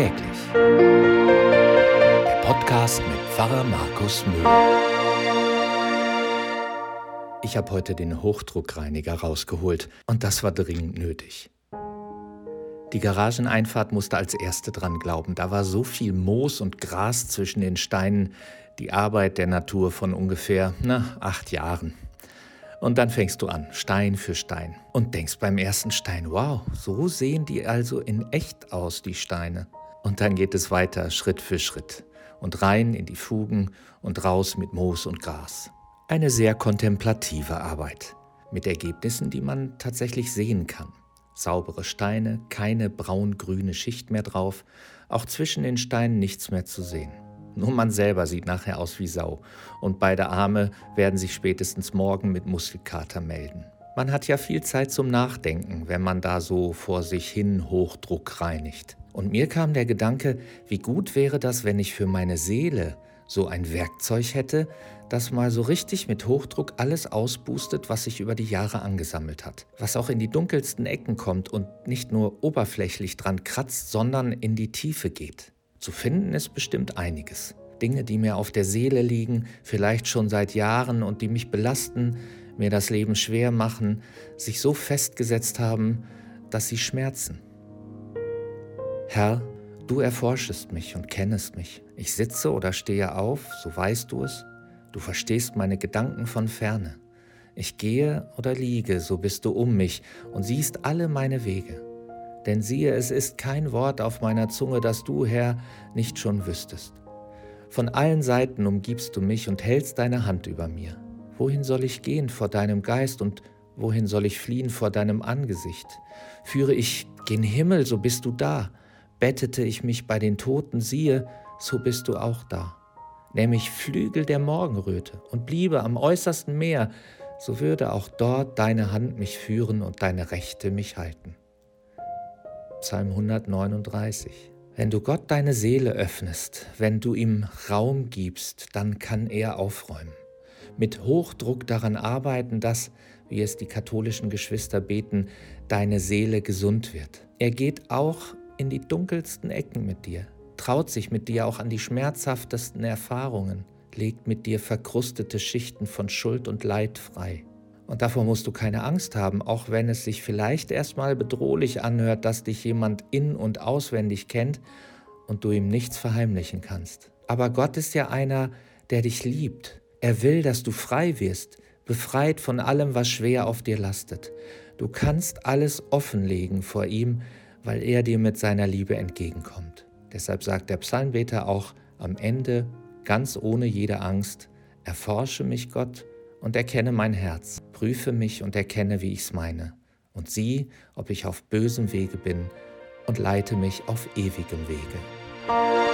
Täglich. Der Podcast mit Pfarrer Markus Mühl. Ich habe heute den Hochdruckreiniger rausgeholt und das war dringend nötig. Die Garageneinfahrt musste als erste dran glauben. Da war so viel Moos und Gras zwischen den Steinen, die Arbeit der Natur von ungefähr, na, acht Jahren. Und dann fängst du an, Stein für Stein, und denkst beim ersten Stein, wow, so sehen die also in echt aus, die Steine. Und dann geht es weiter, Schritt für Schritt, und rein in die Fugen und raus mit Moos und Gras. Eine sehr kontemplative Arbeit, mit Ergebnissen, die man tatsächlich sehen kann. Saubere Steine, keine braun-grüne Schicht mehr drauf, auch zwischen den Steinen nichts mehr zu sehen. Nur man selber sieht nachher aus wie Sau und beide Arme werden sich spätestens morgen mit Muskelkater melden. Man hat ja viel Zeit zum Nachdenken, wenn man da so vor sich hin Hochdruck reinigt. Und mir kam der Gedanke, wie gut wäre das, wenn ich für meine Seele so ein Werkzeug hätte, das mal so richtig mit Hochdruck alles ausboostet, was sich über die Jahre angesammelt hat. Was auch in die dunkelsten Ecken kommt und nicht nur oberflächlich dran kratzt, sondern in die Tiefe geht. Zu finden ist bestimmt einiges. Dinge, die mir auf der Seele liegen, vielleicht schon seit Jahren und die mich belasten, mir das Leben schwer machen, sich so festgesetzt haben, dass sie schmerzen. Herr, du erforschest mich und kennest mich. Ich sitze oder stehe auf, so weißt du es. Du verstehst meine Gedanken von ferne. Ich gehe oder liege, so bist du um mich und siehst alle meine Wege. Denn siehe, es ist kein Wort auf meiner Zunge, das du, Herr, nicht schon wüsstest. Von allen Seiten umgibst du mich und hältst deine Hand über mir. Wohin soll ich gehen vor deinem Geist und wohin soll ich fliehen vor deinem Angesicht? Führe ich gen Himmel, so bist du da. Bettete ich mich bei den Toten, siehe, so bist du auch da. Nähm ich Flügel der Morgenröte und bliebe am äußersten Meer, so würde auch dort deine Hand mich führen und deine Rechte mich halten. Psalm 139. Wenn du Gott deine Seele öffnest, wenn du ihm Raum gibst, dann kann er aufräumen. Mit Hochdruck daran arbeiten, dass, wie es die katholischen Geschwister beten, deine Seele gesund wird. Er geht auch in die dunkelsten Ecken mit dir, traut sich mit dir auch an die schmerzhaftesten Erfahrungen, legt mit dir verkrustete Schichten von Schuld und Leid frei. Und davor musst du keine Angst haben, auch wenn es sich vielleicht erstmal bedrohlich anhört, dass dich jemand in und auswendig kennt und du ihm nichts verheimlichen kannst. Aber Gott ist ja einer, der dich liebt. Er will, dass du frei wirst, befreit von allem, was schwer auf dir lastet. Du kannst alles offenlegen vor ihm, weil er dir mit seiner Liebe entgegenkommt. Deshalb sagt der Psalmbeter auch am Ende, ganz ohne jede Angst, erforsche mich Gott und erkenne mein Herz, prüfe mich und erkenne, wie ich's meine, und sieh, ob ich auf bösem Wege bin, und leite mich auf ewigem Wege.